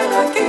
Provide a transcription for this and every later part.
I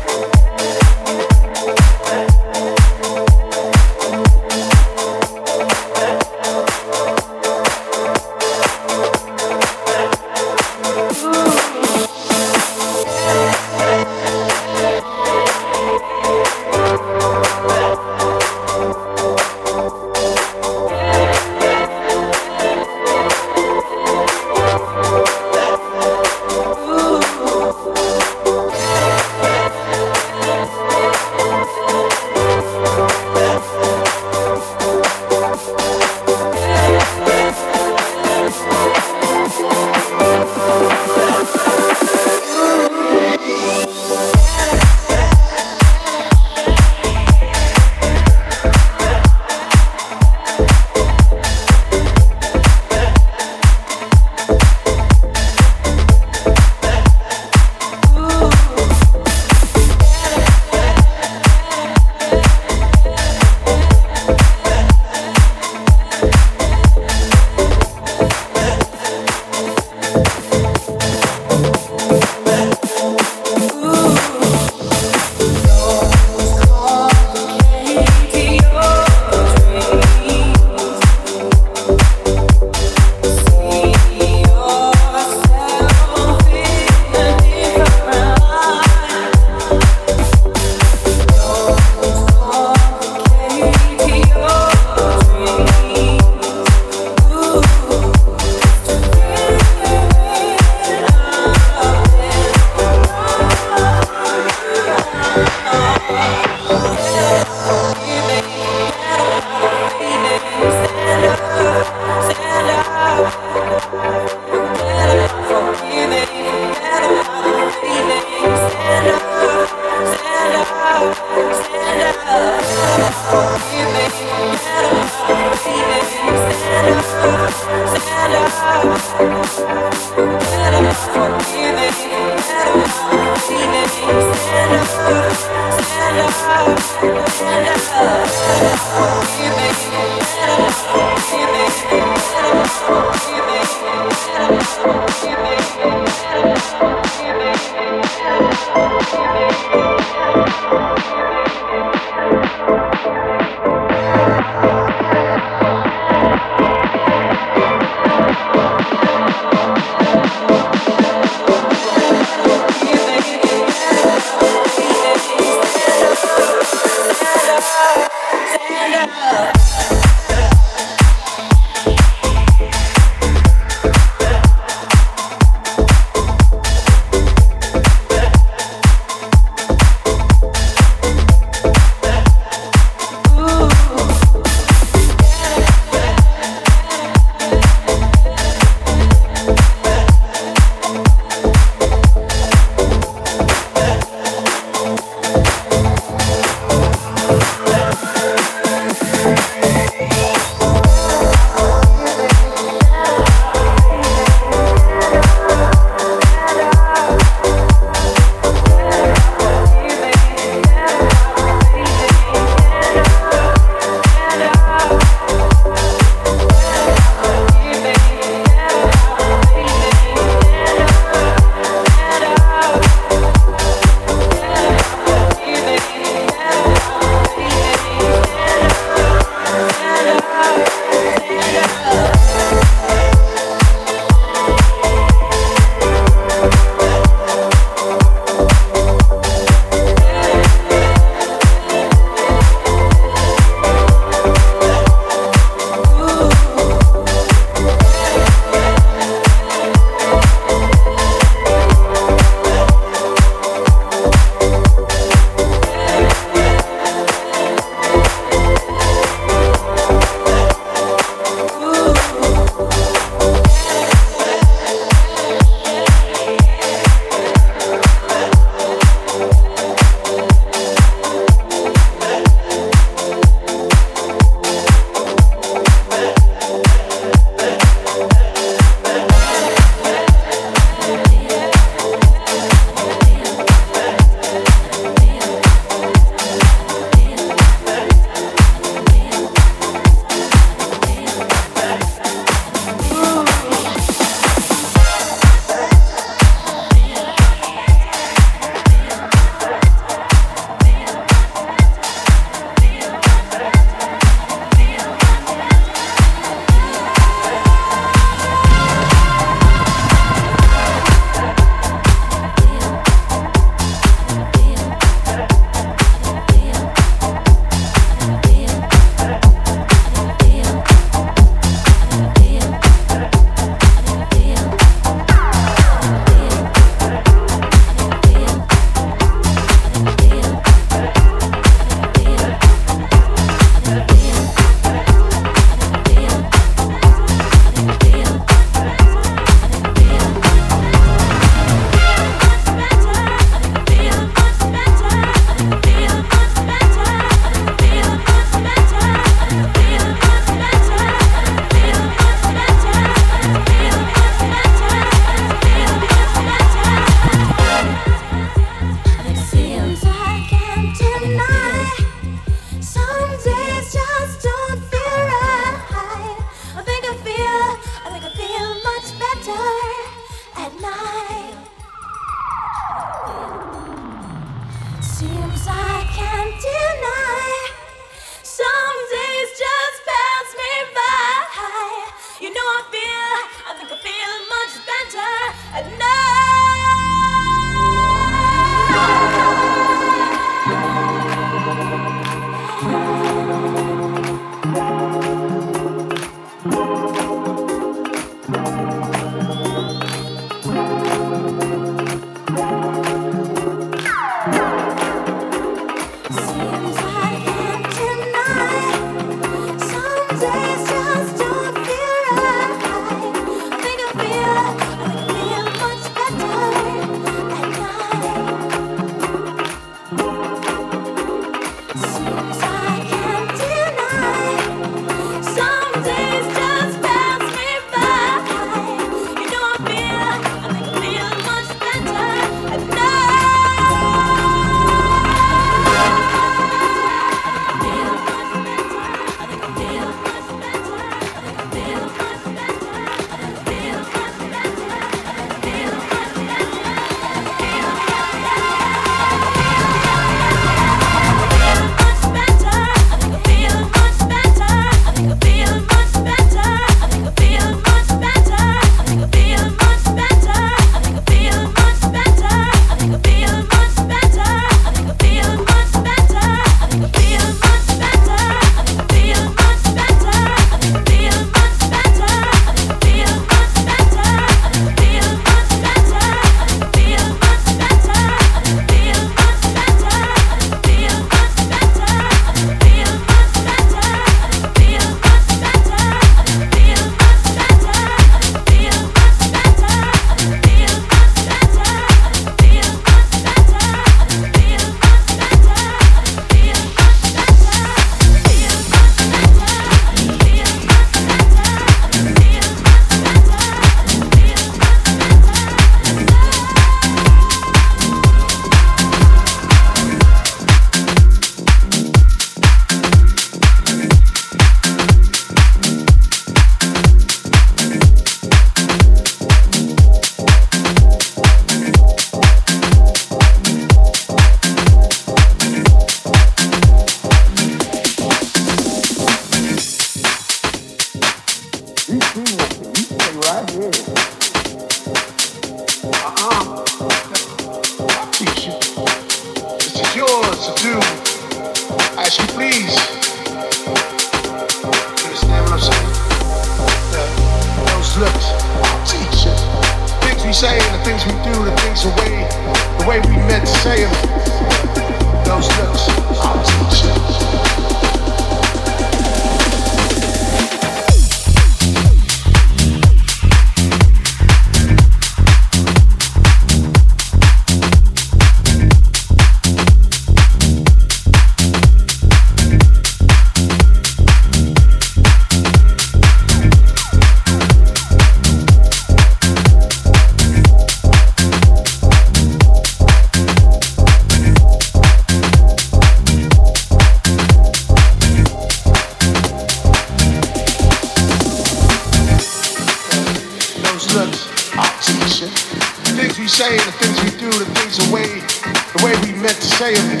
say them.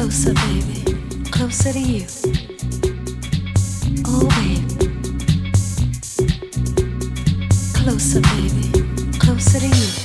Closer, baby. Closer to you. Oh, baby. Closer, baby. Closer to you.